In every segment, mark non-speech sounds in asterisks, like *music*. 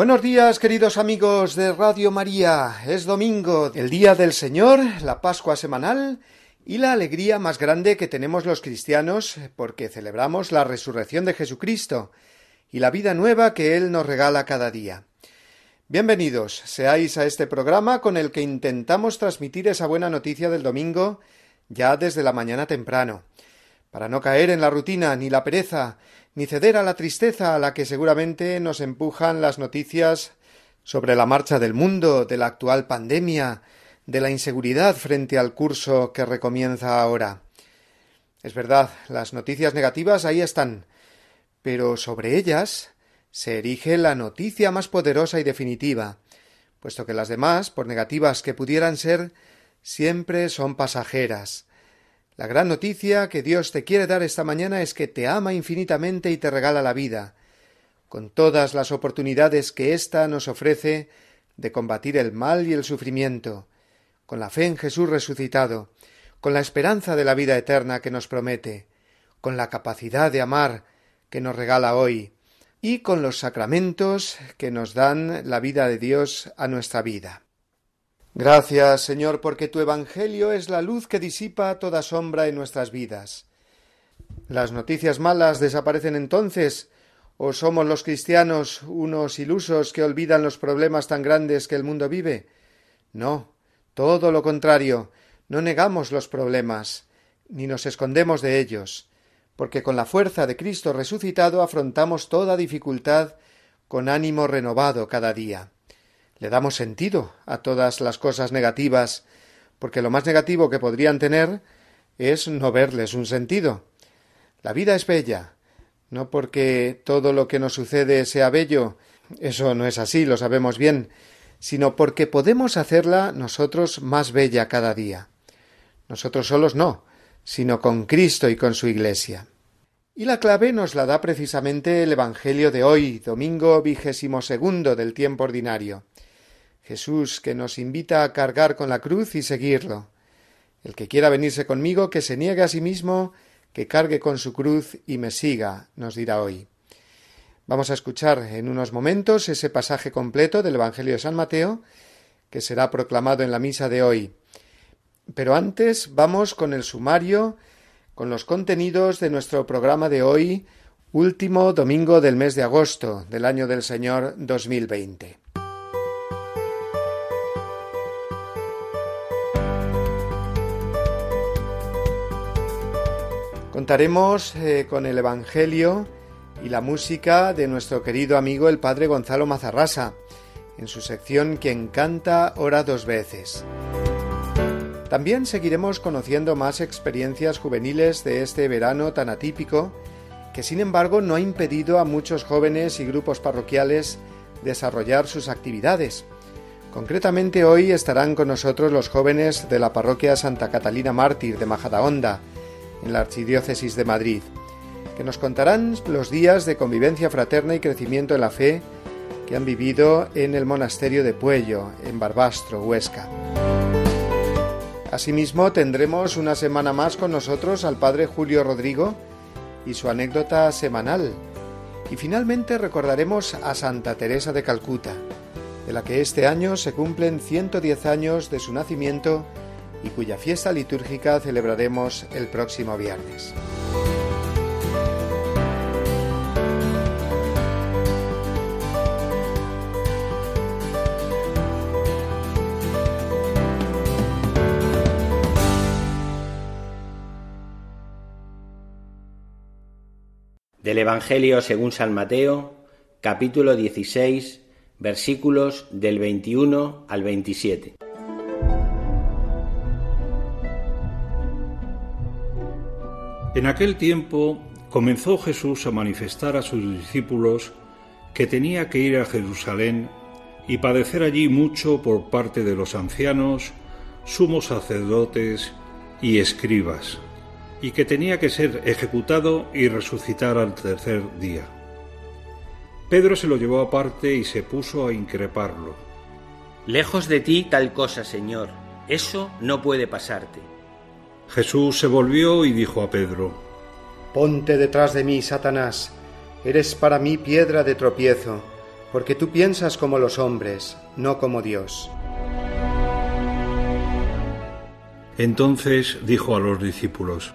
Buenos días, queridos amigos de Radio María. Es domingo, el día del Señor, la Pascua semanal y la alegría más grande que tenemos los cristianos porque celebramos la resurrección de Jesucristo y la vida nueva que Él nos regala cada día. Bienvenidos seáis a este programa con el que intentamos transmitir esa buena noticia del domingo ya desde la mañana temprano, para no caer en la rutina ni la pereza, ni ceder a la tristeza a la que seguramente nos empujan las noticias sobre la marcha del mundo, de la actual pandemia, de la inseguridad frente al curso que recomienza ahora. Es verdad, las noticias negativas ahí están, pero sobre ellas se erige la noticia más poderosa y definitiva, puesto que las demás, por negativas que pudieran ser, siempre son pasajeras, la gran noticia que Dios te quiere dar esta mañana es que te ama infinitamente y te regala la vida, con todas las oportunidades que ésta nos ofrece de combatir el mal y el sufrimiento, con la fe en Jesús resucitado, con la esperanza de la vida eterna que nos promete, con la capacidad de amar que nos regala hoy, y con los sacramentos que nos dan la vida de Dios a nuestra vida. Gracias, Señor, porque tu Evangelio es la luz que disipa toda sombra en nuestras vidas. ¿Las noticias malas desaparecen entonces? ¿O somos los cristianos unos ilusos que olvidan los problemas tan grandes que el mundo vive? No, todo lo contrario, no negamos los problemas, ni nos escondemos de ellos, porque con la fuerza de Cristo resucitado afrontamos toda dificultad con ánimo renovado cada día le damos sentido a todas las cosas negativas, porque lo más negativo que podrían tener es no verles un sentido. La vida es bella, no porque todo lo que nos sucede sea bello, eso no es así, lo sabemos bien, sino porque podemos hacerla nosotros más bella cada día. Nosotros solos no, sino con Cristo y con su Iglesia. Y la clave nos la da precisamente el Evangelio de hoy, domingo vigésimo segundo del tiempo ordinario. Jesús que nos invita a cargar con la cruz y seguirlo. El que quiera venirse conmigo, que se niegue a sí mismo, que cargue con su cruz y me siga, nos dirá hoy. Vamos a escuchar en unos momentos ese pasaje completo del Evangelio de San Mateo, que será proclamado en la misa de hoy. Pero antes vamos con el sumario, con los contenidos de nuestro programa de hoy, último domingo del mes de agosto del año del Señor 2020. Contaremos eh, con el Evangelio y la música de nuestro querido amigo el Padre Gonzalo Mazarrasa, en su sección Quien canta ora dos veces. También seguiremos conociendo más experiencias juveniles de este verano tan atípico, que sin embargo no ha impedido a muchos jóvenes y grupos parroquiales desarrollar sus actividades. Concretamente hoy estarán con nosotros los jóvenes de la parroquia Santa Catalina Mártir de Majadahonda, en la Archidiócesis de Madrid, que nos contarán los días de convivencia fraterna y crecimiento en la fe que han vivido en el monasterio de Puello, en Barbastro, Huesca. Asimismo, tendremos una semana más con nosotros al Padre Julio Rodrigo y su anécdota semanal. Y finalmente recordaremos a Santa Teresa de Calcuta, de la que este año se cumplen 110 años de su nacimiento y cuya fiesta litúrgica celebraremos el próximo viernes. Del Evangelio según San Mateo, capítulo 16, versículos del 21 al 27. En aquel tiempo comenzó Jesús a manifestar a sus discípulos que tenía que ir a Jerusalén y padecer allí mucho por parte de los ancianos, sumos sacerdotes y escribas, y que tenía que ser ejecutado y resucitar al tercer día. Pedro se lo llevó aparte y se puso a increparlo. Lejos de ti tal cosa, Señor, eso no puede pasarte. Jesús se volvió y dijo a Pedro, Ponte detrás de mí, Satanás, eres para mí piedra de tropiezo, porque tú piensas como los hombres, no como Dios. Entonces dijo a los discípulos,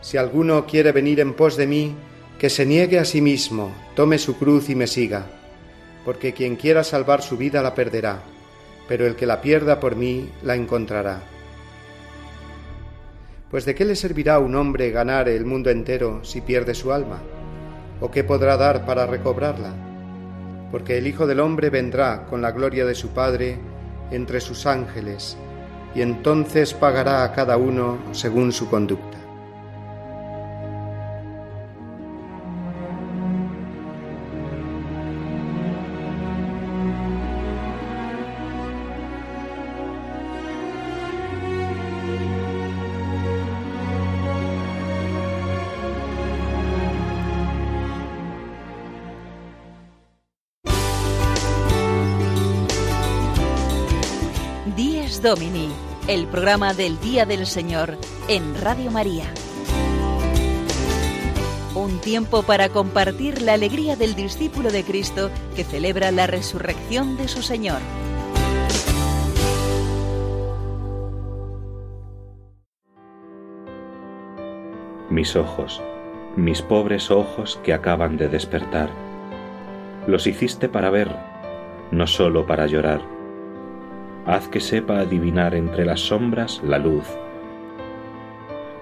Si alguno quiere venir en pos de mí, que se niegue a sí mismo, tome su cruz y me siga, porque quien quiera salvar su vida la perderá, pero el que la pierda por mí la encontrará. Pues de qué le servirá a un hombre ganar el mundo entero si pierde su alma? ¿O qué podrá dar para recobrarla? Porque el Hijo del Hombre vendrá con la gloria de su Padre entre sus ángeles, y entonces pagará a cada uno según su conducta. Programa del Día del Señor en Radio María. Un tiempo para compartir la alegría del discípulo de Cristo que celebra la resurrección de su Señor. Mis ojos, mis pobres ojos que acaban de despertar, los hiciste para ver, no sólo para llorar. Haz que sepa adivinar entre las sombras la luz,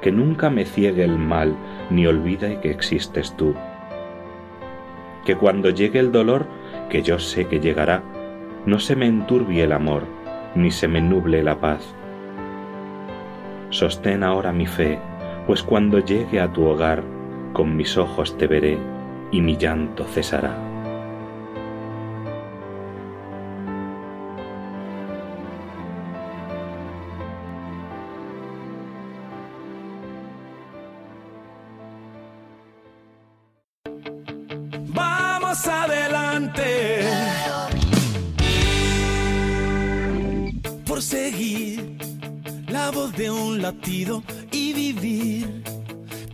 que nunca me ciegue el mal ni olvide que existes tú. Que cuando llegue el dolor, que yo sé que llegará, no se me enturbie el amor, ni se me nuble la paz. Sostén ahora mi fe, pues cuando llegue a tu hogar, con mis ojos te veré y mi llanto cesará. Adelante. Por seguir la voz de un latido y vivir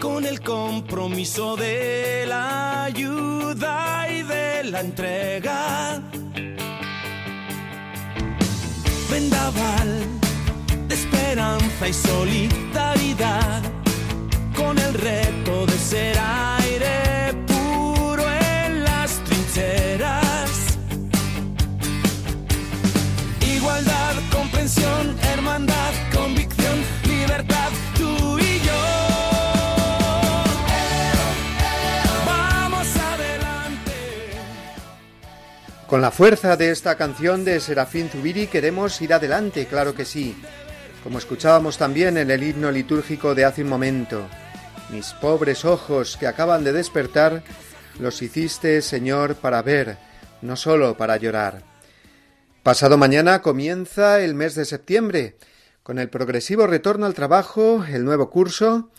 con el compromiso de la ayuda y de la entrega. Vendaval de esperanza y solidaridad con el reto de ser aire Con la fuerza de esta canción de Serafín Zubiri queremos ir adelante, claro que sí. Como escuchábamos también en el himno litúrgico de hace un momento. Mis pobres ojos que acaban de despertar, los hiciste, Señor, para ver, no solo para llorar. Pasado mañana comienza el mes de septiembre, con el progresivo retorno al trabajo, el nuevo curso,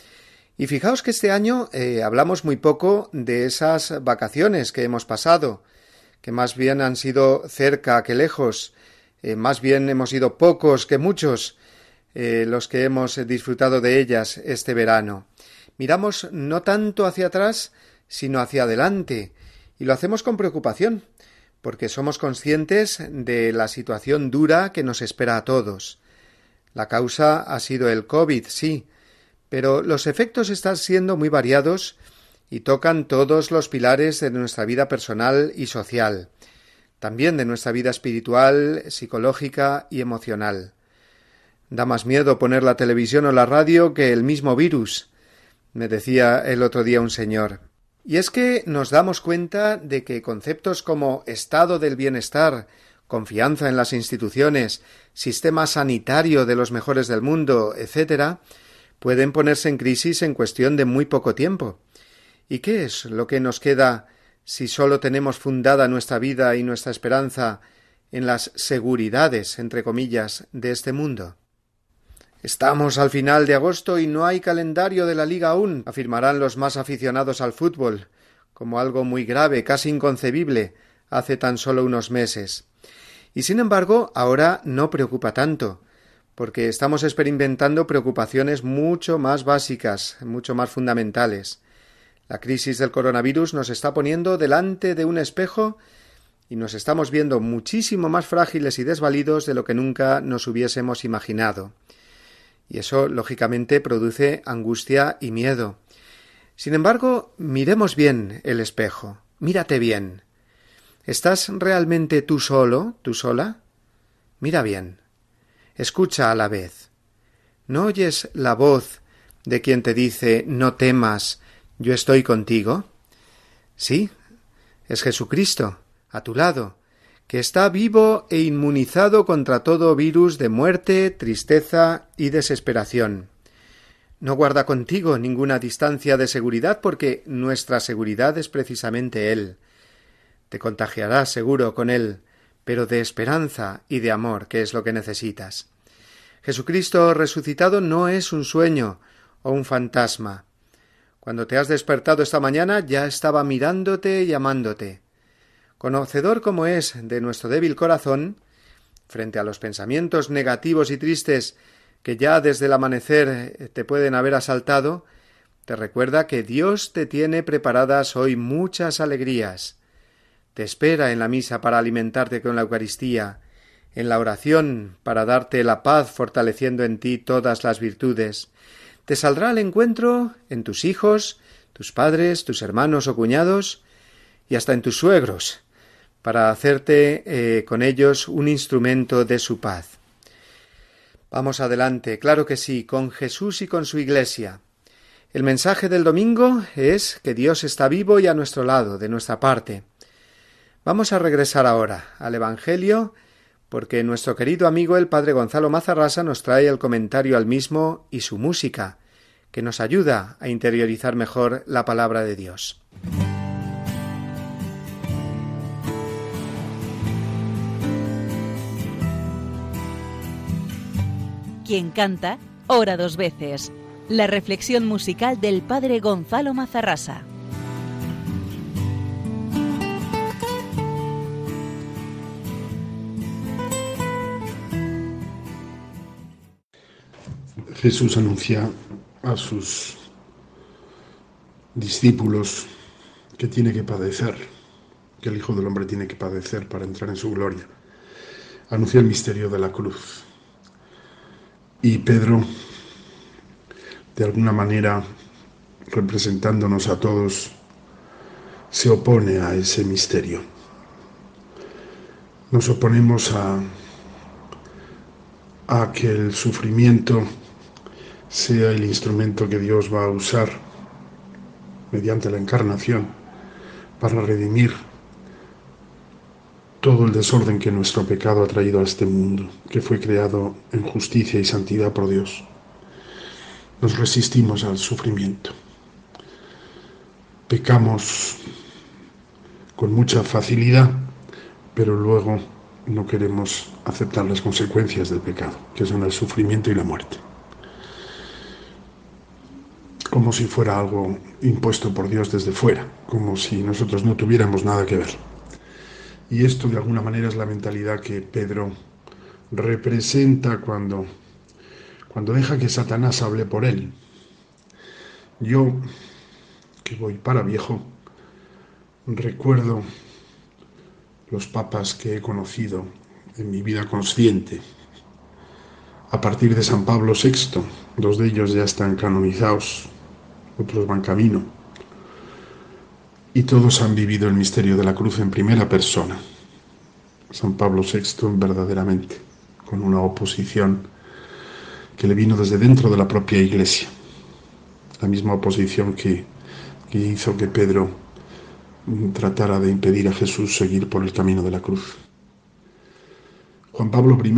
y fijaos que este año eh, hablamos muy poco de esas vacaciones que hemos pasado, que más bien han sido cerca que lejos, eh, más bien hemos sido pocos que muchos eh, los que hemos disfrutado de ellas este verano. Miramos no tanto hacia atrás, sino hacia adelante, y lo hacemos con preocupación, porque somos conscientes de la situación dura que nos espera a todos. La causa ha sido el COVID, sí, pero los efectos están siendo muy variados y tocan todos los pilares de nuestra vida personal y social, también de nuestra vida espiritual, psicológica y emocional. Da más miedo poner la televisión o la radio que el mismo virus, me decía el otro día un señor. Y es que nos damos cuenta de que conceptos como estado del bienestar, confianza en las instituciones, sistema sanitario de los mejores del mundo, etc., pueden ponerse en crisis en cuestión de muy poco tiempo. ¿Y qué es lo que nos queda si sólo tenemos fundada nuestra vida y nuestra esperanza en las seguridades, entre comillas, de este mundo? Estamos al final de agosto y no hay calendario de la liga aún, afirmarán los más aficionados al fútbol, como algo muy grave, casi inconcebible, hace tan solo unos meses. Y sin embargo, ahora no preocupa tanto, porque estamos experimentando preocupaciones mucho más básicas, mucho más fundamentales. La crisis del coronavirus nos está poniendo delante de un espejo y nos estamos viendo muchísimo más frágiles y desvalidos de lo que nunca nos hubiésemos imaginado. Y eso, lógicamente, produce angustia y miedo. Sin embargo, miremos bien el espejo. Mírate bien. ¿Estás realmente tú solo, tú sola? Mira bien. Escucha a la vez. ¿No oyes la voz de quien te dice no temas, yo estoy contigo? Sí, es Jesucristo, a tu lado, que está vivo e inmunizado contra todo virus de muerte, tristeza y desesperación. No guarda contigo ninguna distancia de seguridad porque nuestra seguridad es precisamente Él. Te contagiarás seguro con Él, pero de esperanza y de amor, que es lo que necesitas. Jesucristo resucitado no es un sueño o un fantasma. Cuando te has despertado esta mañana ya estaba mirándote y amándote. Conocedor como es de nuestro débil corazón, frente a los pensamientos negativos y tristes que ya desde el amanecer te pueden haber asaltado, te recuerda que Dios te tiene preparadas hoy muchas alegrías. Te espera en la misa para alimentarte con la Eucaristía, en la oración para darte la paz fortaleciendo en ti todas las virtudes. Te saldrá al encuentro en tus hijos, tus padres, tus hermanos o cuñados, y hasta en tus suegros, para hacerte eh, con ellos un instrumento de su paz. Vamos adelante, claro que sí, con Jesús y con su Iglesia. El mensaje del domingo es que Dios está vivo y a nuestro lado, de nuestra parte. Vamos a regresar ahora al Evangelio, porque nuestro querido amigo el Padre Gonzalo Mazarrasa nos trae el comentario al mismo y su música, que nos ayuda a interiorizar mejor la palabra de Dios. Quien canta, ora dos veces. La reflexión musical del padre Gonzalo Mazarrasa. Jesús anuncia a sus discípulos que tiene que padecer, que el Hijo del Hombre tiene que padecer para entrar en su gloria. Anuncia el misterio de la cruz. Y Pedro, de alguna manera, representándonos a todos, se opone a ese misterio. Nos oponemos a, que el sufrimiento sea el instrumento que Dios va a usar mediante la encarnación para redimir todo el desorden que nuestro pecado ha traído a este mundo, que fue creado en justicia y santidad por Dios. Nos resistimos al sufrimiento. Pecamos con mucha facilidad, pero luego no queremos aceptar las consecuencias del pecado, que son el sufrimiento y la muerte. Como si fuera algo impuesto por Dios desde fuera, como si nosotros no tuviéramos nada que ver. Y esto de alguna manera es la mentalidad que Pedro representa cuando, cuando deja que Satanás hable por él. Yo, que voy para viejo, recuerdo los papas que he conocido en mi vida consciente. A partir de San Pablo VI, dos de ellos ya están canonizados, otros van camino. Y todos han vivido el misterio de la cruz en primera persona. San Pablo VI verdaderamente, con una oposición que le vino desde dentro de la propia iglesia. La misma oposición que, hizo que Pedro tratara de impedir a Jesús seguir por el camino de la cruz. Juan Pablo I,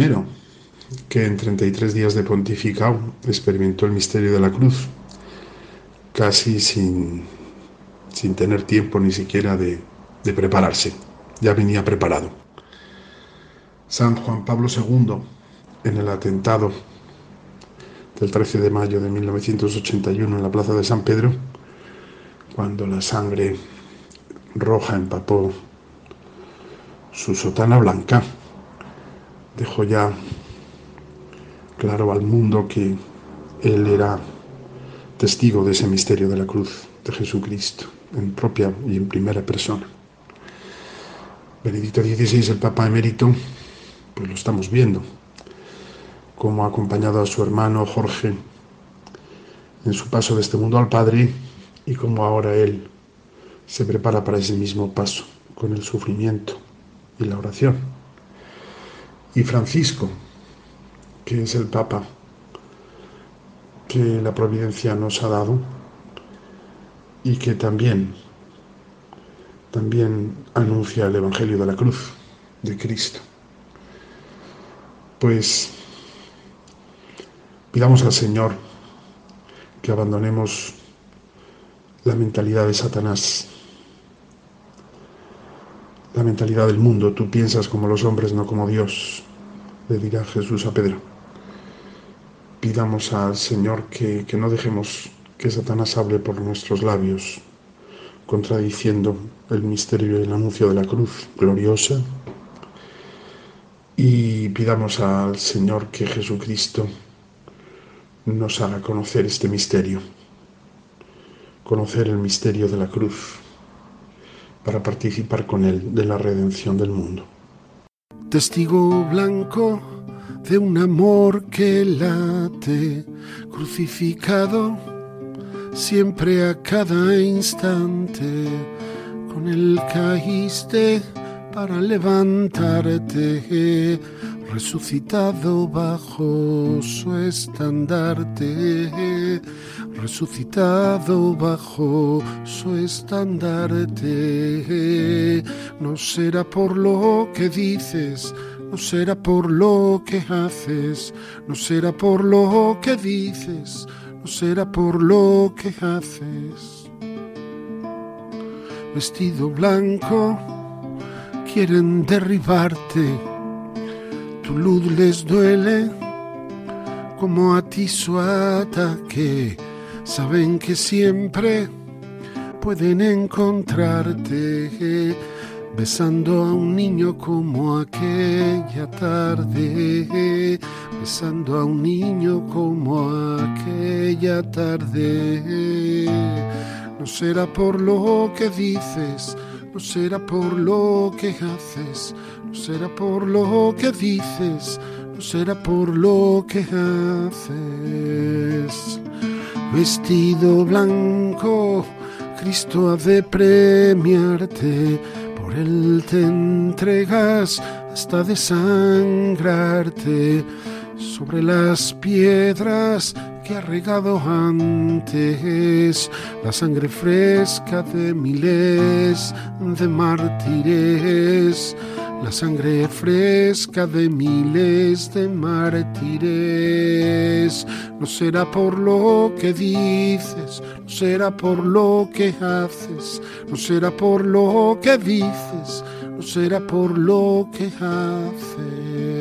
que en 33 días de pontificado experimentó el misterio de la cruz, casi sin, sin tener tiempo ni siquiera de, prepararse, ya venía preparado. San Juan Pablo II, en el atentado del 13 de mayo de 1981 en la Plaza de San Pedro, cuando la sangre roja empapó su sotana blanca, dejó ya claro al mundo que él era testigo de ese misterio de la cruz de Jesucristo, en propia y en primera persona. Benedicto XVI, el Papa emérito, pues lo estamos viendo, cómo ha acompañado a su hermano Jorge en su paso de este mundo al Padre y cómo ahora él se prepara para ese mismo paso, con el sufrimiento y la oración. Y Francisco, que es el Papa que la providencia nos ha dado y que también también anuncia el evangelio de la cruz de Cristo. Pues pidamos al Señor que abandonemos la mentalidad de Satanás, la mentalidad del mundo. Tú piensas como los hombres, no como Dios, le dirá Jesús a Pedro. Pidamos al Señor que, que no dejemos que Satanás hable por nuestros labios, contradiciendo el misterio y el anuncio de la cruz gloriosa. Y pidamos al Señor que Jesucristo nos haga conocer este misterio, conocer el misterio de la cruz, para participar con Él de la redención del mundo. Testigo blanco de un amor que late, crucificado siempre a cada instante, con él caíste para levantarte, resucitado bajo su estandarte, resucitado bajo su estandarte. No será por lo que dices, no será por lo que haces, no será por lo que dices, no será por lo que haces. Vestido blanco, quieren derribarte, tu luz les duele como a ti su ataque, saben que siempre pueden encontrarte besando a un niño como aquella tarde, besando a un niño como aquella tarde. No será por lo que dices, no será por lo que haces, no será por lo que dices, no será por lo que haces. Vestido blanco, Cristo ha de premiarte por te entregas hasta desangrarte. Sobre las piedras que ha regado antes la sangre fresca de miles de mártires la sangre fresca de miles de mártires. No será por lo que dices, no será por lo que haces, no será por lo que dices, no será por lo que haces.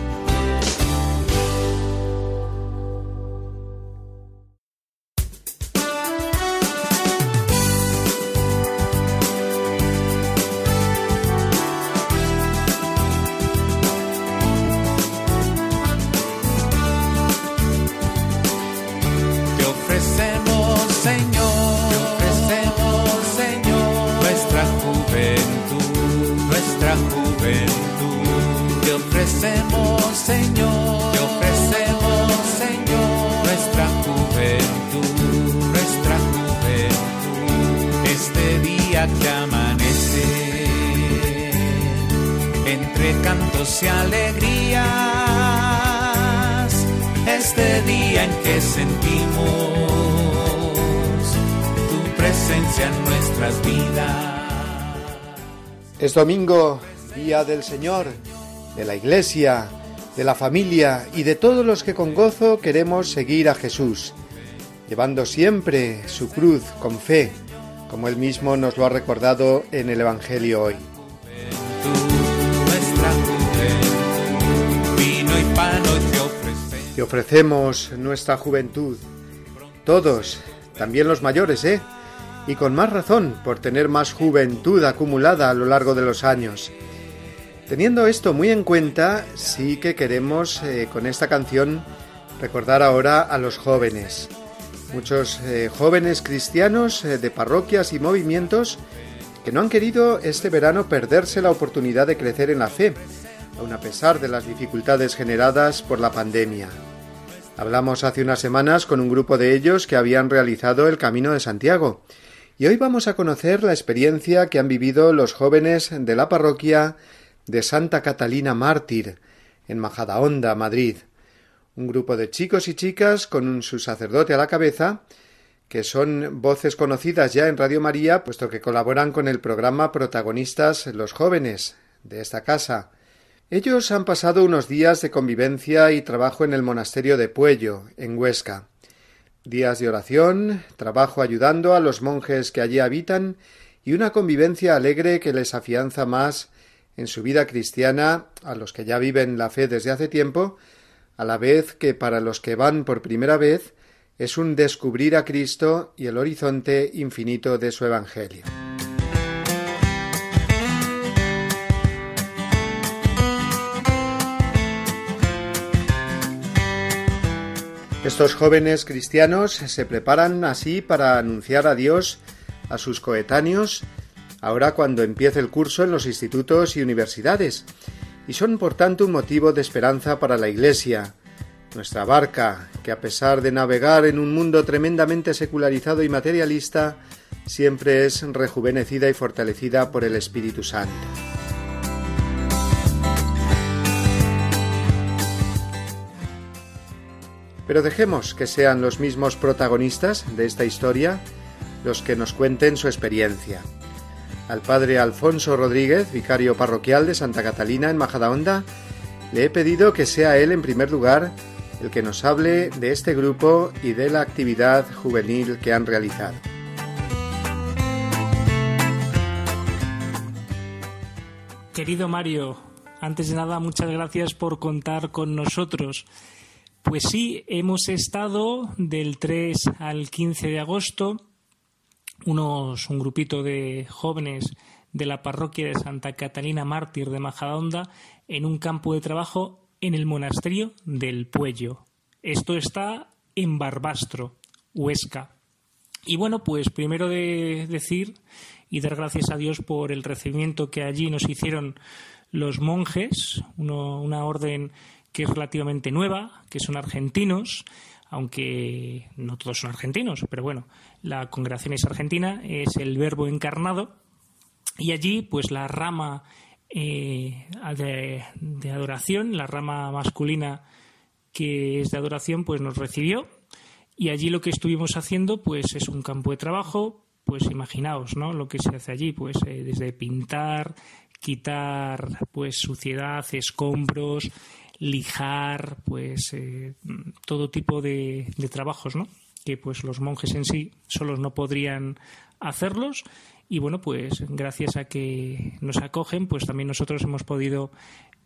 Entre cantos y alegrías este día en que sentimos tu presencia en nuestras vidas. Es domingo, día del Señor, de la Iglesia, de la familia y de todos los que con gozo queremos seguir a Jesús, llevando siempre su cruz con fe, como él mismo nos lo ha recordado en el Evangelio hoy. Te ofrecemos nuestra juventud, todos, también los mayores, ¿eh? Y con más razón por tener más juventud acumulada a lo largo de los años. Teniendo esto muy en cuenta, sí que queremos eh, con esta canción recordar ahora a los jóvenes. Muchos eh, jóvenes cristianos eh, de parroquias y movimientos que no han querido este verano perderse la oportunidad de crecer en la fe, aun a pesar de las dificultades generadas por la pandemia. Hablamos hace unas semanas con un grupo de ellos que habían realizado el Camino de Santiago, y hoy vamos a conocer la experiencia que han vivido los jóvenes de la parroquia de Santa Catalina Mártir, en Majadahonda, Madrid. Un grupo de chicos y chicas con un, su sacerdote a la cabeza, que son voces conocidas ya en Radio María, puesto que colaboran con el programa Protagonistas los jóvenes de esta casa. Ellos han pasado unos días de convivencia y trabajo en el monasterio de Puello, en Huesca. Días de oración, trabajo ayudando a los monjes que allí habitan y una convivencia alegre que les afianza más en su vida cristiana a los que ya viven la fe desde hace tiempo, a la vez que para los que van por primera vez es un descubrir a Cristo y el horizonte infinito de su Evangelio. Estos jóvenes cristianos se preparan así para anunciar a Dios a sus coetáneos ahora cuando empiece el curso en los institutos y universidades, y son por tanto un motivo de esperanza para la Iglesia, nuestra barca, que a pesar de navegar en un mundo tremendamente secularizado y materialista, siempre es rejuvenecida y fortalecida por el Espíritu Santo. Pero dejemos que sean los mismos protagonistas de esta historia los que nos cuenten su experiencia. Al padre Alfonso Rodríguez, vicario parroquial de Santa Catalina en Majadahonda, le he pedido que sea él en primer lugar el que nos hable de este grupo y de la actividad juvenil que han realizado. Querido Mario, antes de nada, muchas gracias por contar con nosotros. Pues sí, hemos estado del 3 al 15 de agosto, unos, un grupito de jóvenes de la parroquia de Santa Catalina Mártir de Majadahonda en un campo de trabajo en el monasterio del Puello. Esto está en Barbastro, Huesca. Y bueno, pues primero de decir y dar gracias a Dios por el recibimiento que allí nos hicieron los monjes, uno, una orden que es relativamente nueva, que son argentinos, aunque no todos son argentinos, pero bueno, la congregación es argentina, es el verbo encarnado, y allí pues la rama eh, de, adoración, la rama masculina que es de adoración, pues nos recibió y allí lo que estuvimos haciendo, pues es un campo de trabajo, pues imaginaos, ¿no? Lo que se hace allí, pues eh, desde pintar, quitar, pues suciedad, escombros, lijar, pues eh, todo tipo de, de, trabajos, ¿no? Que pues los monjes en sí solos no podrían hacerlos y bueno, pues gracias a que nos acogen, pues también nosotros hemos podido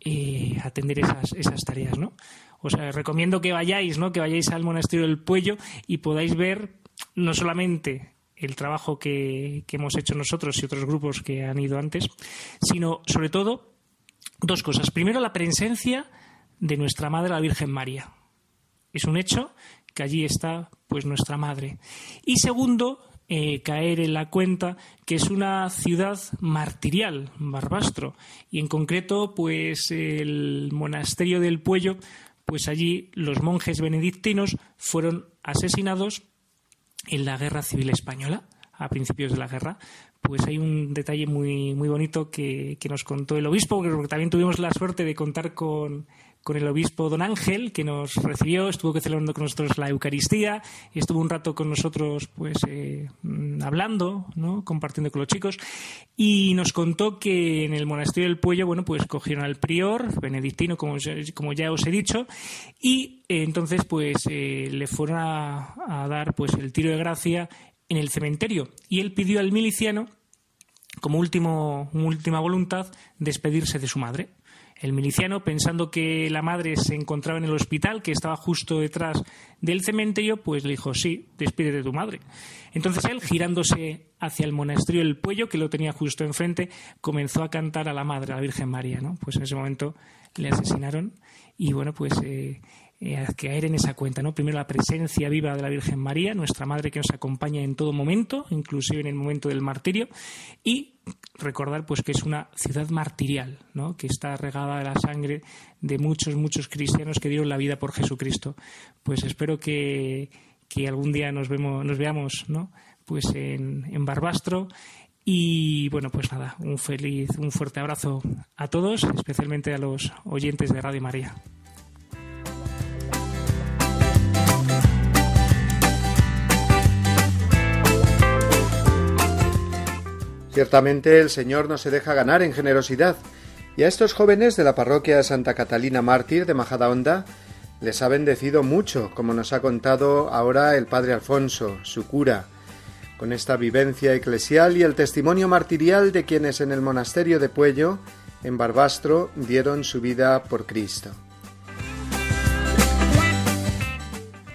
eh, atender esas, esas tareas, ¿no? Os recomiendo que vayáis, ¿no? Que vayáis al monasterio del Puello y podáis ver no solamente el trabajo que, hemos hecho nosotros y otros grupos que han ido antes, sino sobre todo dos cosas. Primero, la presencia de nuestra Madre, la Virgen María. Es un hecho que allí está pues nuestra Madre. Y segundo, eh, caer en la cuenta que es una ciudad martirial, Barbastro, y en concreto, pues el monasterio del Puello, pues allí los monjes benedictinos fueron asesinados en la Guerra Civil Española, a principios de la guerra, pues hay un detalle muy, muy bonito que, nos contó el obispo, porque también tuvimos la suerte de contar con, con el obispo don Ángel, que nos recibió, estuvo celebrando con nosotros la Eucaristía, y estuvo un rato con nosotros pues eh, hablando, ¿no? compartiendo con los chicos, y nos contó que en el monasterio del Puello, bueno, pues cogieron al prior benedictino, como, como ya os he dicho, y eh, entonces pues eh, le fueron a, a dar pues el tiro de gracia en el cementerio, y él pidió al miliciano como último, última voluntad, despedirse de su madre. El miliciano, pensando que la madre se encontraba en el hospital, que estaba justo detrás del cementerio, pues le dijo, sí, despídete de tu madre. Entonces él, girándose hacia el monasterio del Puello, que lo tenía justo enfrente, comenzó a cantar a la madre, a la Virgen María. ¿no? Pues en ese momento le asesinaron y bueno, pues eh, eh, caer en esa cuenta, ¿no? Primero la presencia viva de la Virgen María, nuestra madre que nos acompaña en todo momento, inclusive en el momento del martirio, y recordar pues que es una ciudad martirial, ¿no? que está regada de la sangre de muchos, muchos cristianos que dieron la vida por Jesucristo. Pues espero que, algún día nos vemos, nos veamos, ¿no? Pues en, en Barbastro. Y bueno, pues nada, un feliz, un fuerte abrazo a todos, especialmente a los oyentes de Radio María. Ciertamente el Señor no se deja ganar en generosidad, y a estos jóvenes de la parroquia Santa Catalina Mártir de Majadahonda les ha bendecido mucho, como nos ha contado ahora el Padre Alfonso, su cura, con esta vivencia eclesial y el testimonio martirial de quienes en el monasterio de Puello, en Barbastro, dieron su vida por Cristo.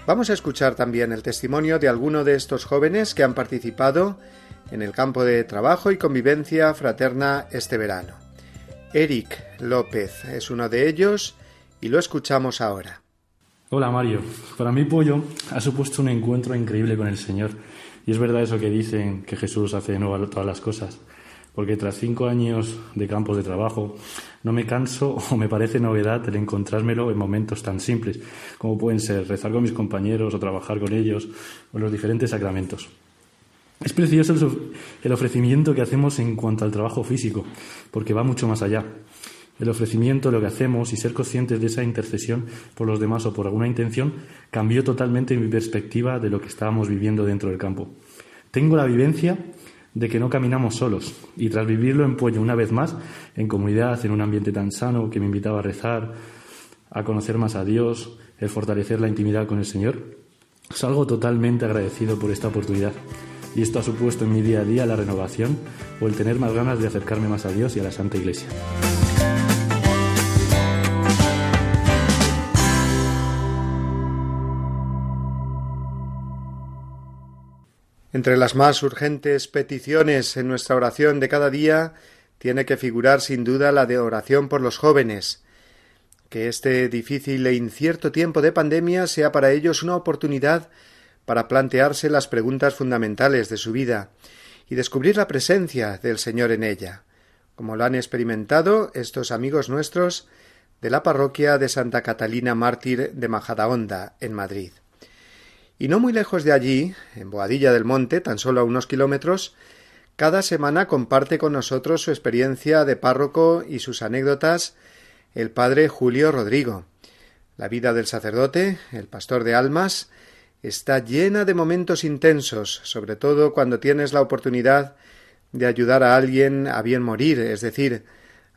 Vamos a escuchar también el testimonio de alguno de estos jóvenes que han participado en el campo de trabajo y convivencia fraterna este verano. Eric López es uno de ellos y lo escuchamos ahora. Hola Mario, para mí Pollo ha supuesto un encuentro increíble con el Señor y es verdad eso que dicen que Jesús hace de nuevo todas las cosas, porque tras cinco años de campos de trabajo no me canso *laughs* o me parece novedad el encontrármelo en momentos tan simples como pueden ser rezar con mis compañeros o trabajar con ellos o los diferentes sacramentos. Es precioso el ofrecimiento que hacemos en cuanto al trabajo físico, porque va mucho más allá. El ofrecimiento, lo que hacemos y ser conscientes de esa intercesión por los demás o por alguna intención cambió totalmente mi perspectiva de lo que estábamos viviendo dentro del campo. Tengo la vivencia de que no caminamos solos y tras vivirlo en Puello una vez más, en comunidad, en un ambiente tan sano que me invitaba a rezar, a conocer más a Dios, el fortalecer la intimidad con el Señor, salgo totalmente agradecido por esta oportunidad y esto ha supuesto en mi día a día la renovación o el tener más ganas de acercarme más a Dios y a la Santa Iglesia. Entre las más urgentes peticiones en nuestra oración de cada día tiene que figurar sin duda la de oración por los jóvenes, que este difícil e incierto tiempo de pandemia sea para ellos una oportunidad para plantearse las preguntas fundamentales de su vida y descubrir la presencia del Señor en ella, como lo han experimentado estos amigos nuestros de la parroquia de Santa Catalina Mártir de Majadahonda, en Madrid. Y no muy lejos de allí, en Boadilla del Monte, tan solo a unos kilómetros, Cada semana comparte con nosotros su experiencia de párroco y sus anécdotas el padre Julio Rodrigo. La vida del sacerdote, el pastor de almas, está llena de momentos intensos, sobre todo cuando tienes la oportunidad de ayudar a alguien a bien morir, es decir,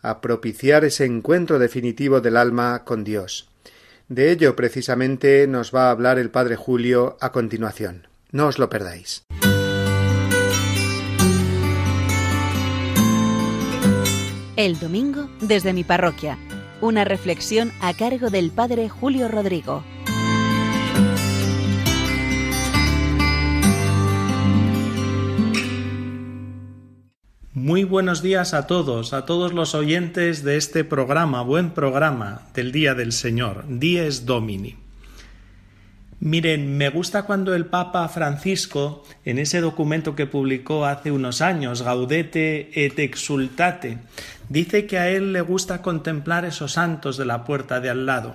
a propiciar ese encuentro definitivo del alma con Dios. De ello precisamente nos va a hablar el Padre Julio a continuación. No os lo perdáis. El domingo desde mi parroquia. Una reflexión a cargo del Padre Julio Rodrigo. Muy buenos días a todos, a todos los oyentes de este programa, buen programa del Día del Señor, Dies Domini. Miren, me gusta cuando el Papa Francisco, en ese documento que publicó hace unos años, Gaudete et Exultate, dice que a él le gusta contemplar esos santos de la puerta de al lado.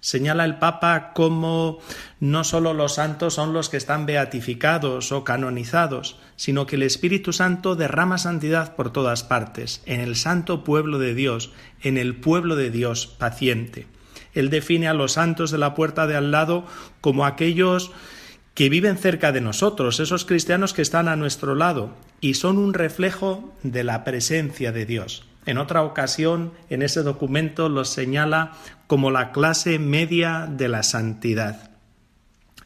Señala el Papa cómo no sólo los santos son los que están beatificados o canonizados, sino que el Espíritu Santo derrama santidad por todas partes, en el santo pueblo de Dios, en el pueblo de Dios paciente. Él define a los santos de la puerta de al lado como aquellos que viven cerca de nosotros, esos cristianos que están a nuestro lado, y son un reflejo de la presencia de Dios. En otra ocasión, en ese documento los señala como la clase media de la santidad.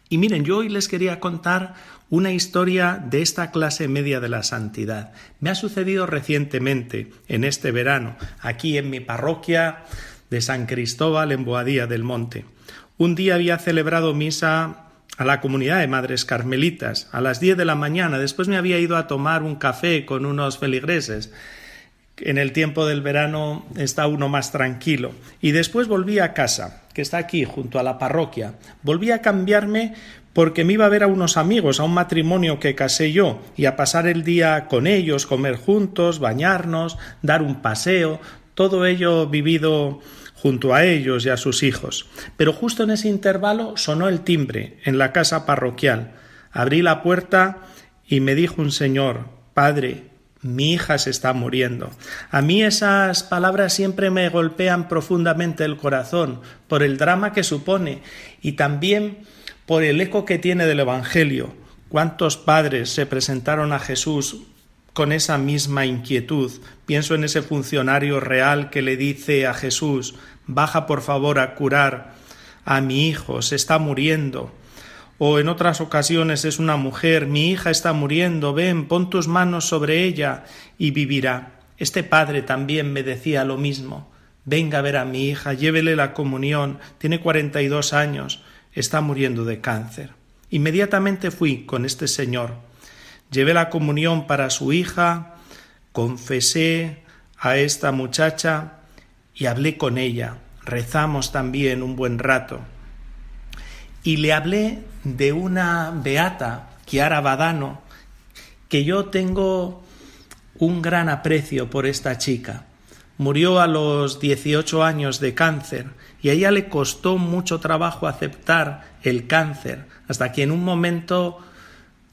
Y miren, yo hoy les quería contar una historia de esta clase media de la santidad. Me ha sucedido recientemente, en este verano, aquí en mi parroquia de San Cristóbal en Boadía del Monte. Un día había celebrado misa a la comunidad de madres carmelitas a las diez de la mañana. Después me había ido a tomar un café con unos feligreses en el tiempo del verano está uno más tranquilo. Y después volví a casa, que está aquí, junto a la parroquia. Volví a cambiarme porque me iba a ver a unos amigos, a un matrimonio que casé yo, y a pasar el día con ellos, comer juntos, bañarnos, dar un paseo, todo ello vivido junto a ellos y a sus hijos. Pero justo en ese intervalo sonó el timbre en la casa parroquial. Abrí la puerta y me dijo un señor, Padre, mi hija se está muriendo. A mí esas palabras siempre me golpean profundamente el corazón por el drama que supone y también por el eco que tiene del Evangelio. ¿Cuántos padres se presentaron a Jesús con esa misma inquietud? Pienso en ese funcionario real que le dice a Jesús Baja por favor a curar a mi hijo, se está muriendo o en otras ocasiones es una mujer, mi hija está muriendo, ven, pon tus manos sobre ella y vivirá. Este padre también me decía lo mismo. Venga a ver a mi hija, llévele la comunión, tiene cuarenta y dos años, está muriendo de cáncer. Inmediatamente fui con este señor. Llevé la comunión para su hija, confesé a esta muchacha y hablé con ella. Rezamos también un buen rato y le hablé de una beata, Chiara Badano, que yo tengo un gran aprecio por esta chica. Murió a los 18 años de cáncer y a ella le costó mucho trabajo aceptar el cáncer, hasta que en un momento,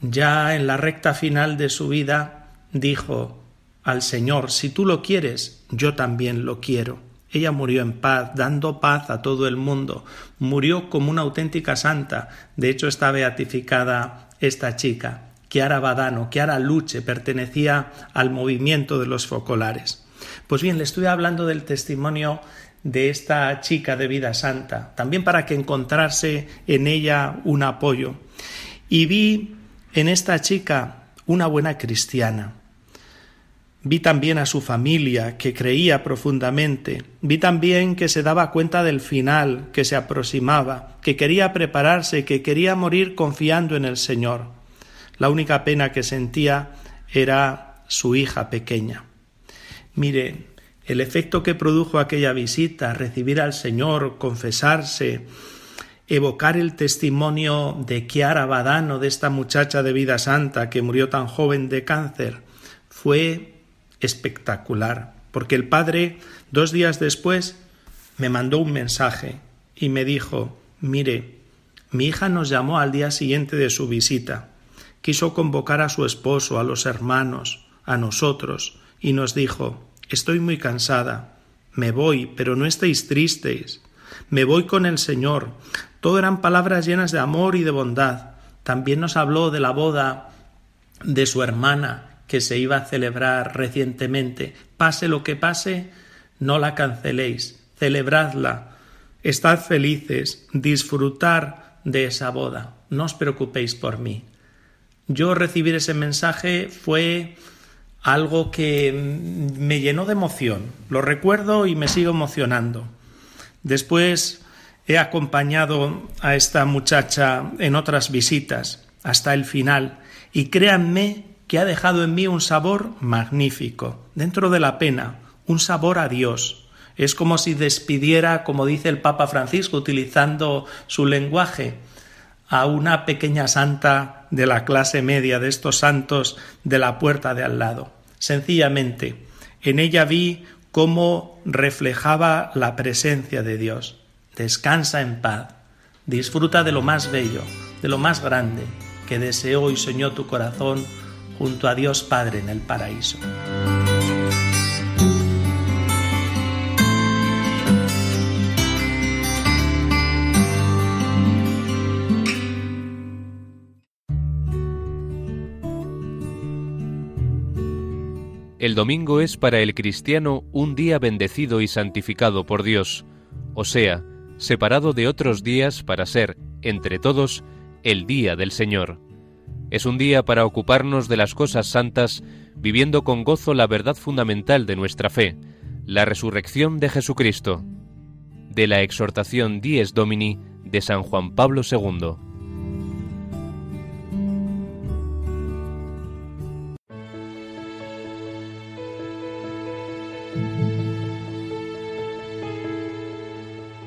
ya en la recta final de su vida, dijo al Señor, si tú lo quieres, yo también lo quiero. Ella murió en paz, dando paz a todo el mundo. Murió como una auténtica santa. De hecho, está beatificada esta chica. Chiara Badano, Chiara Luche, pertenecía al movimiento de los focolares. Pues bien, le estoy hablando del testimonio de esta chica de vida santa, también para que encontrase en ella un apoyo. Y vi en esta chica una buena cristiana, Vi también a su familia, que creía profundamente. Vi también que se daba cuenta del final, que se aproximaba, que quería prepararse, que quería morir confiando en el Señor. La única pena que sentía era su hija pequeña. Mire, el efecto que produjo aquella visita, recibir al Señor, confesarse, evocar el testimonio de Chiara Badano, de esta muchacha de vida santa que murió tan joven de cáncer, fue espectacular, porque el padre, dos días después, me mandó un mensaje y me dijo, mire, mi hija nos llamó al día siguiente de su visita. Quiso convocar a su esposo, a los hermanos, a nosotros y nos dijo Estoy muy cansada, me voy, pero no estéis tristes, me voy con el Señor. Todo eran palabras llenas de amor y de bondad. También nos habló de la boda de su hermana que se iba a celebrar recientemente. Pase lo que pase, no la canceléis, celebradla, estad felices, disfrutar de esa boda. No os preocupéis por mí. Yo recibir ese mensaje fue algo que me llenó de emoción. Lo recuerdo y me sigo emocionando. Después he acompañado a esta muchacha en otras visitas hasta el final y créanme que ha dejado en mí un sabor magnífico, dentro de la pena, un sabor a Dios. Es como si despidiera, como dice el Papa Francisco, utilizando su lenguaje, a una pequeña santa de la clase media, de estos santos de la puerta de al lado. Sencillamente, en ella vi cómo reflejaba la presencia de Dios. Descansa en paz, disfruta de lo más bello, de lo más grande que deseó y soñó tu corazón junto a Dios Padre en el paraíso. El domingo es para el cristiano un día bendecido y santificado por Dios, o sea, separado de otros días para ser, entre todos, el día del Señor. Es un día para ocuparnos de las cosas santas, viviendo con gozo la verdad fundamental de nuestra fe, la resurrección de Jesucristo. De la exhortación Dies Domini de San Juan Pablo II.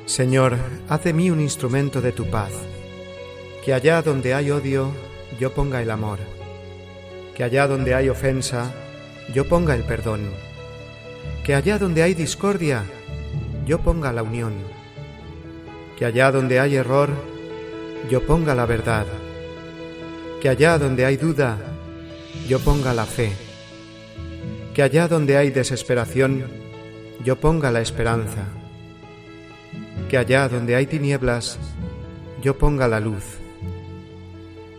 Señor, haz de mí un instrumento de tu paz, que allá donde hay odio, yo ponga el amor, que allá donde hay ofensa, yo ponga el perdón, que allá donde hay discordia, yo ponga la unión, que allá donde hay error, yo ponga la verdad, que allá donde hay duda, yo ponga la fe, que allá donde hay desesperación, yo ponga la esperanza. Que allá donde hay tinieblas, yo ponga la luz,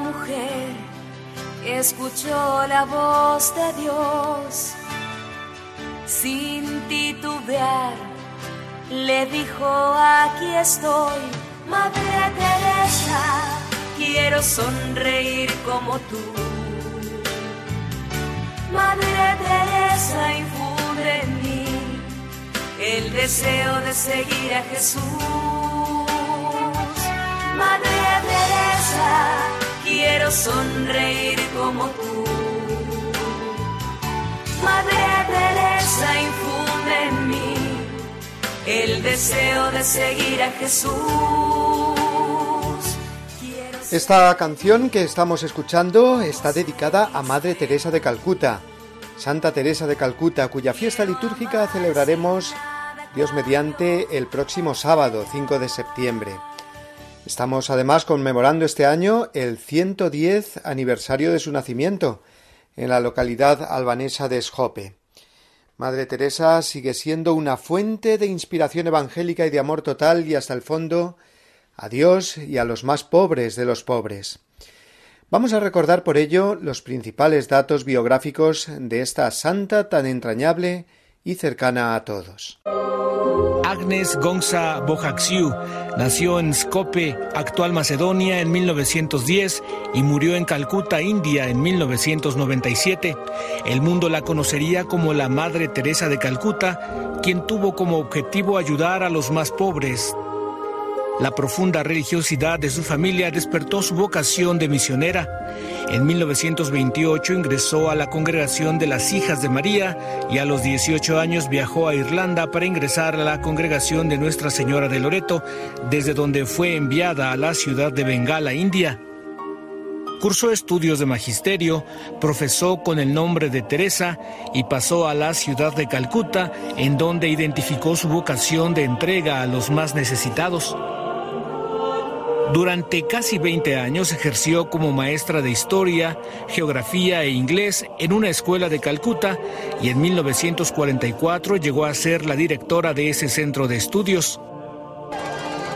mujer que escuchó la voz de Dios sin titubear. Le dijo, aquí estoy, Madre Teresa, quiero sonreír como tú. Madre Teresa, infunde en mí el deseo de seguir a Jesús. Madre Teresa, quiero sonreír como tú. Madre Teresa, infunde en mí el deseo de seguir a Jesús. Esta canción que estamos escuchando está dedicada a Madre Teresa de Calcuta, Santa Teresa de Calcuta, cuya fiesta litúrgica celebraremos, Dios mediante, el próximo sábado, 5 de septiembre. Estamos además conmemorando este año el 110 aniversario de su nacimiento en la localidad albanesa de Schope. Madre Teresa sigue siendo una fuente de inspiración evangélica y de amor total y hasta el fondo a Dios y a los más pobres de los pobres. Vamos a recordar por ello los principales datos biográficos de esta santa tan entrañable y cercana a todos. Agnes Gonza Bojaxiu nació en Skopje, actual Macedonia, en 1910 y murió en Calcuta, India, en 1997. El mundo la conocería como la Madre Teresa de Calcuta, quien tuvo como objetivo ayudar a los más pobres, la profunda religiosidad de su familia despertó su vocación de misionera. En 1928 ingresó a la congregación de las Hijas de María y a los 18 años viajó a Irlanda para ingresar a la congregación de Nuestra Señora de Loreto, desde donde fue enviada a la ciudad de Bengala, India. Cursó estudios de magisterio, profesó con el nombre de Teresa y pasó a la ciudad de Calcuta, en donde identificó su vocación de entrega a los más necesitados. Durante casi 20 años ejerció como maestra de historia, geografía e inglés en una escuela de Calcuta y en 1944 llegó a ser la directora de ese centro de estudios.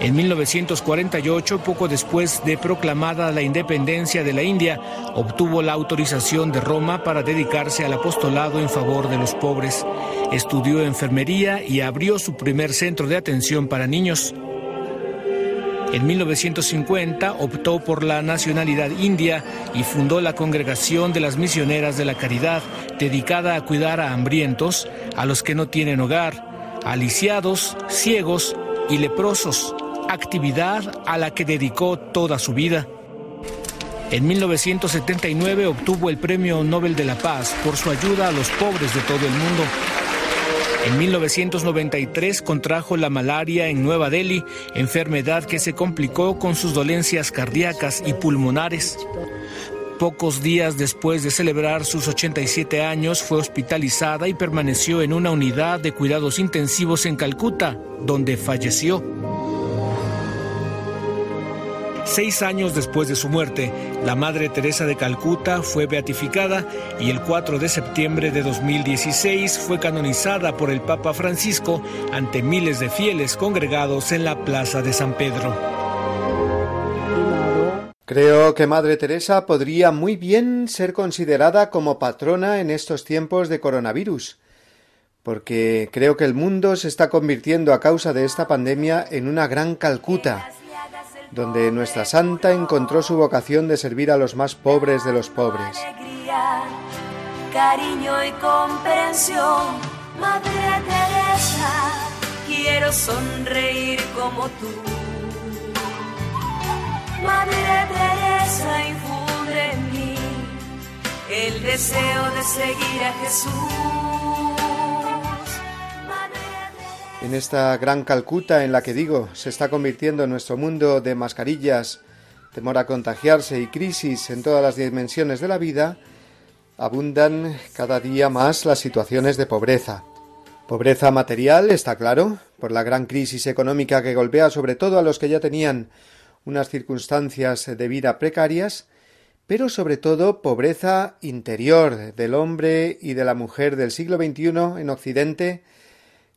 En 1948, poco después de proclamada la independencia de la India, obtuvo la autorización de Roma para dedicarse al apostolado en favor de los pobres. Estudió enfermería y abrió su primer centro de atención para niños. En 1950 optó por la nacionalidad india y fundó la Congregación de las Misioneras de la Caridad, dedicada a cuidar a hambrientos, a los que no tienen hogar, a lisiados, ciegos y leprosos, actividad a la que dedicó toda su vida. En 1979 obtuvo el Premio Nobel de la Paz por su ayuda a los pobres de todo el mundo. En 1993 contrajo la malaria en Nueva Delhi, enfermedad que se complicó con sus dolencias cardíacas y pulmonares. Pocos días después de celebrar sus 87 años fue hospitalizada y permaneció en una unidad de cuidados intensivos en Calcuta, donde falleció. Seis años después de su muerte, la Madre Teresa de Calcuta fue beatificada y el 4 de septiembre de 2016 fue canonizada por el Papa Francisco ante miles de fieles congregados en la Plaza de San Pedro. Creo que Madre Teresa podría muy bien ser considerada como patrona en estos tiempos de coronavirus, porque creo que el mundo se está convirtiendo a causa de esta pandemia en una gran Calcuta donde nuestra santa encontró su vocación de servir a los más pobres de los pobres. cariño y comprensión, Madre Teresa, quiero sonreír como tú. Madre Teresa, infunde en mí el deseo de seguir a Jesús. En esta gran Calcuta en la que digo se está convirtiendo nuestro mundo de mascarillas, temor a contagiarse y crisis en todas las dimensiones de la vida, abundan cada día más las situaciones de pobreza. Pobreza material, está claro, por la gran crisis económica que golpea sobre todo a los que ya tenían unas circunstancias de vida precarias, pero sobre todo pobreza interior del hombre y de la mujer del siglo XXI en Occidente,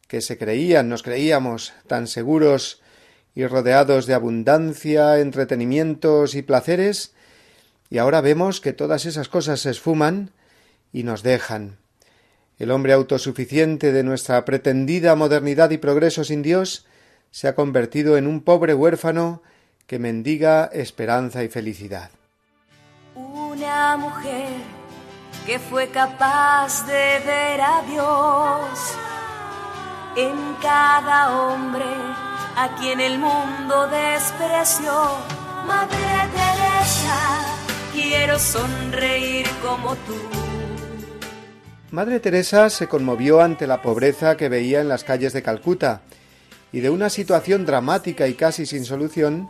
que se creían, nos creíamos, tan seguros y rodeados de abundancia, entretenimientos y placeres, y ahora vemos que todas esas cosas se esfuman y nos dejan. El hombre autosuficiente de nuestra pretendida modernidad y progreso sin Dios se ha convertido en un pobre huérfano que mendiga esperanza y felicidad. Una mujer que fue capaz de ver a Dios en cada hombre a quien el mundo despreció. Madre Teresa, quiero sonreír como tú. Madre Teresa se conmovió ante la pobreza que veía en las calles de Calcuta y de una situación dramática y casi sin solución,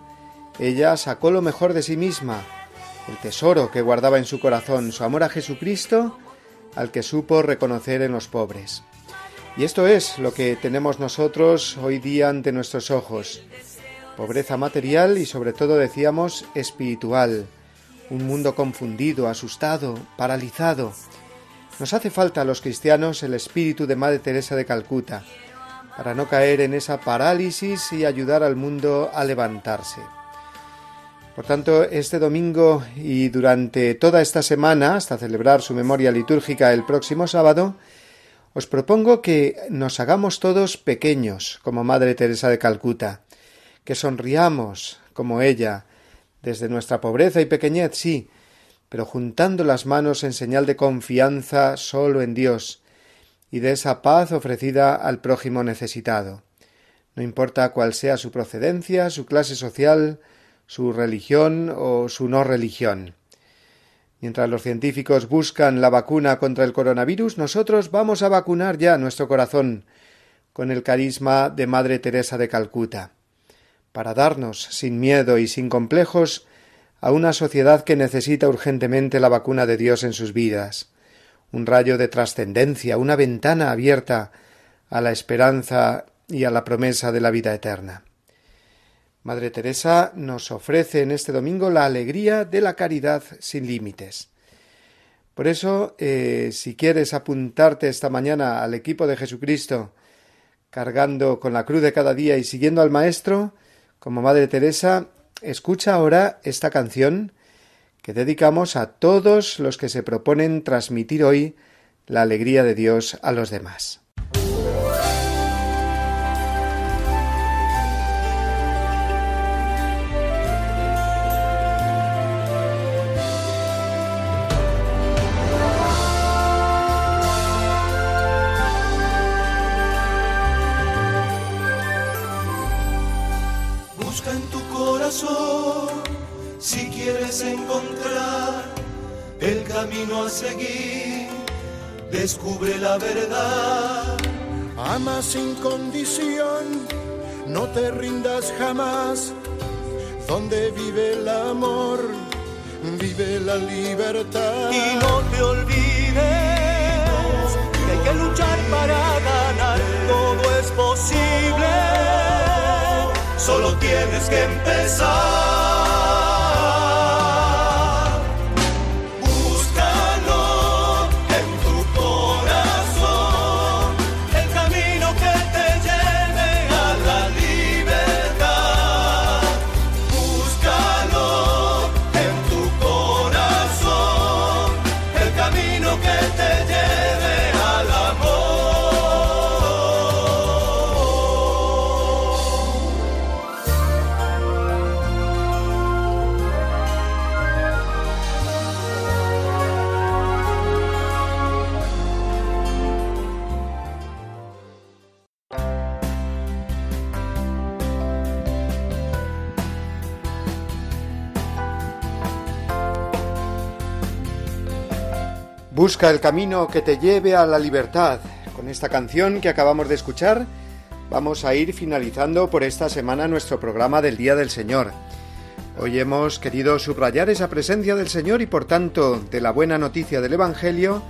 ella sacó lo mejor de sí misma, el tesoro que guardaba en su corazón, su amor a Jesucristo, al que supo reconocer en los pobres. Y esto es lo que tenemos nosotros hoy día ante nuestros ojos. Pobreza material y sobre todo decíamos espiritual. Un mundo confundido, asustado, paralizado. Nos hace falta a los cristianos el espíritu de Madre Teresa de Calcuta, para no caer en esa parálisis y ayudar al mundo a levantarse. Por tanto, este domingo y durante toda esta semana, hasta celebrar su memoria litúrgica el próximo sábado, os propongo que nos hagamos todos pequeños, como Madre Teresa de Calcuta, que sonriamos, como ella, desde nuestra pobreza y pequeñez, sí, pero juntando las manos en señal de confianza solo en Dios y de esa paz ofrecida al prójimo necesitado. No importa cuál sea su procedencia, su clase social, su religión o su no religión. Mientras los científicos buscan la vacuna contra el coronavirus, nosotros vamos a vacunar ya nuestro corazón con el carisma de Madre Teresa de Calcuta, para darnos, sin miedo y sin complejos, a una sociedad que necesita urgentemente la vacuna de Dios en sus vidas, un rayo de trascendencia, una ventana abierta a la esperanza y a la promesa de la vida eterna. Madre Teresa nos ofrece en este domingo la alegría de la caridad sin límites. Por eso, eh, si quieres apuntarte esta mañana al equipo de Jesucristo, cargando con la cruz de cada día y siguiendo al Maestro, como Madre Teresa, escucha ahora esta canción que dedicamos a todos los que se proponen transmitir hoy la alegría de Dios a los demás. Camino a seguir, descubre la verdad. Ama sin condición, no te rindas jamás. Donde vive el amor, vive la libertad. Y no te olvides que hay que luchar para ganar. Todo es posible, solo tienes que empezar. Busca el camino que te lleve a la libertad. Con esta canción que acabamos de escuchar, vamos a ir finalizando por esta semana nuestro programa del Día del Señor. Hoy hemos querido subrayar esa presencia del Señor y por tanto de la buena noticia del Evangelio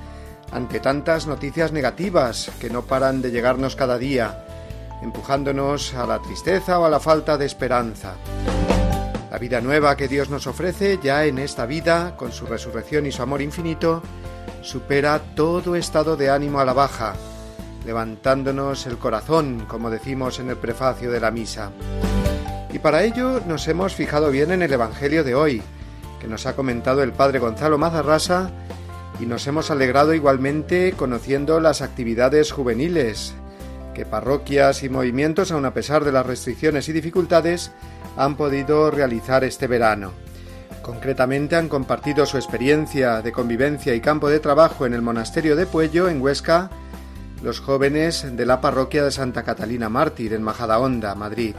ante tantas noticias negativas que no paran de llegarnos cada día, empujándonos a la tristeza o a la falta de esperanza. La vida nueva que Dios nos ofrece ya en esta vida, con su resurrección y su amor infinito, supera todo estado de ánimo a la baja, levantándonos el corazón, como decimos en el prefacio de la misa. Y para ello nos hemos fijado bien en el Evangelio de hoy, que nos ha comentado el Padre Gonzalo Mazarrasa, y nos hemos alegrado igualmente conociendo las actividades juveniles que parroquias y movimientos, aun a pesar de las restricciones y dificultades, han podido realizar este verano. Concretamente han compartido su experiencia de convivencia y campo de trabajo en el monasterio de Puello, en Huesca, los jóvenes de la parroquia de Santa Catalina Mártir en Majadahonda, Madrid.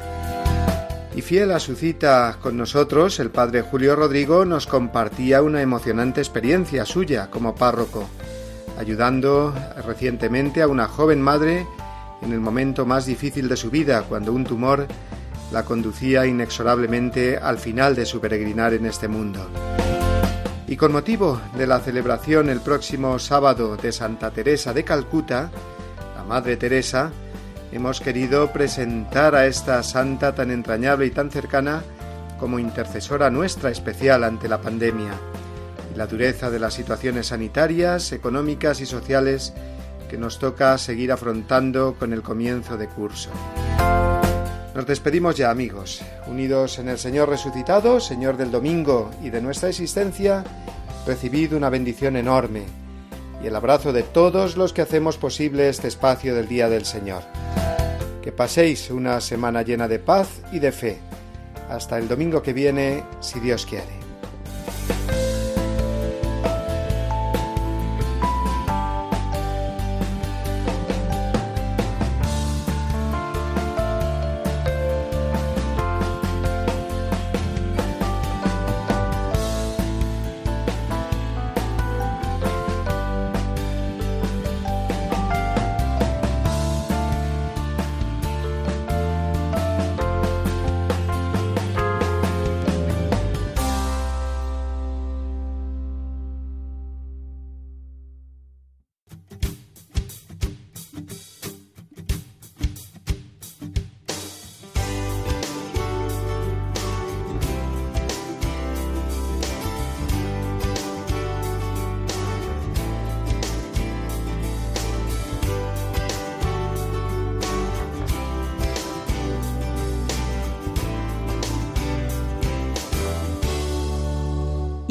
Y fiel a su cita con nosotros, el padre Julio Rodrigo nos compartía una emocionante experiencia suya como párroco, ayudando recientemente a una joven madre en el momento más difícil de su vida, cuando un tumor la conducía inexorablemente al final de su peregrinar en este mundo. Y con motivo de la celebración el próximo sábado de Santa Teresa de Calcuta, la Madre Teresa, hemos querido presentar a esta santa tan entrañable y tan cercana como intercesora nuestra especial ante la pandemia y la dureza de las situaciones sanitarias, económicas y sociales que nos toca seguir afrontando con el comienzo de curso. Nos despedimos ya amigos, unidos en el Señor resucitado, Señor del domingo y de nuestra existencia, recibid una bendición enorme y el abrazo de todos los que hacemos posible este espacio del Día del Señor. Que paséis una semana llena de paz y de fe. Hasta el domingo que viene, si Dios quiere.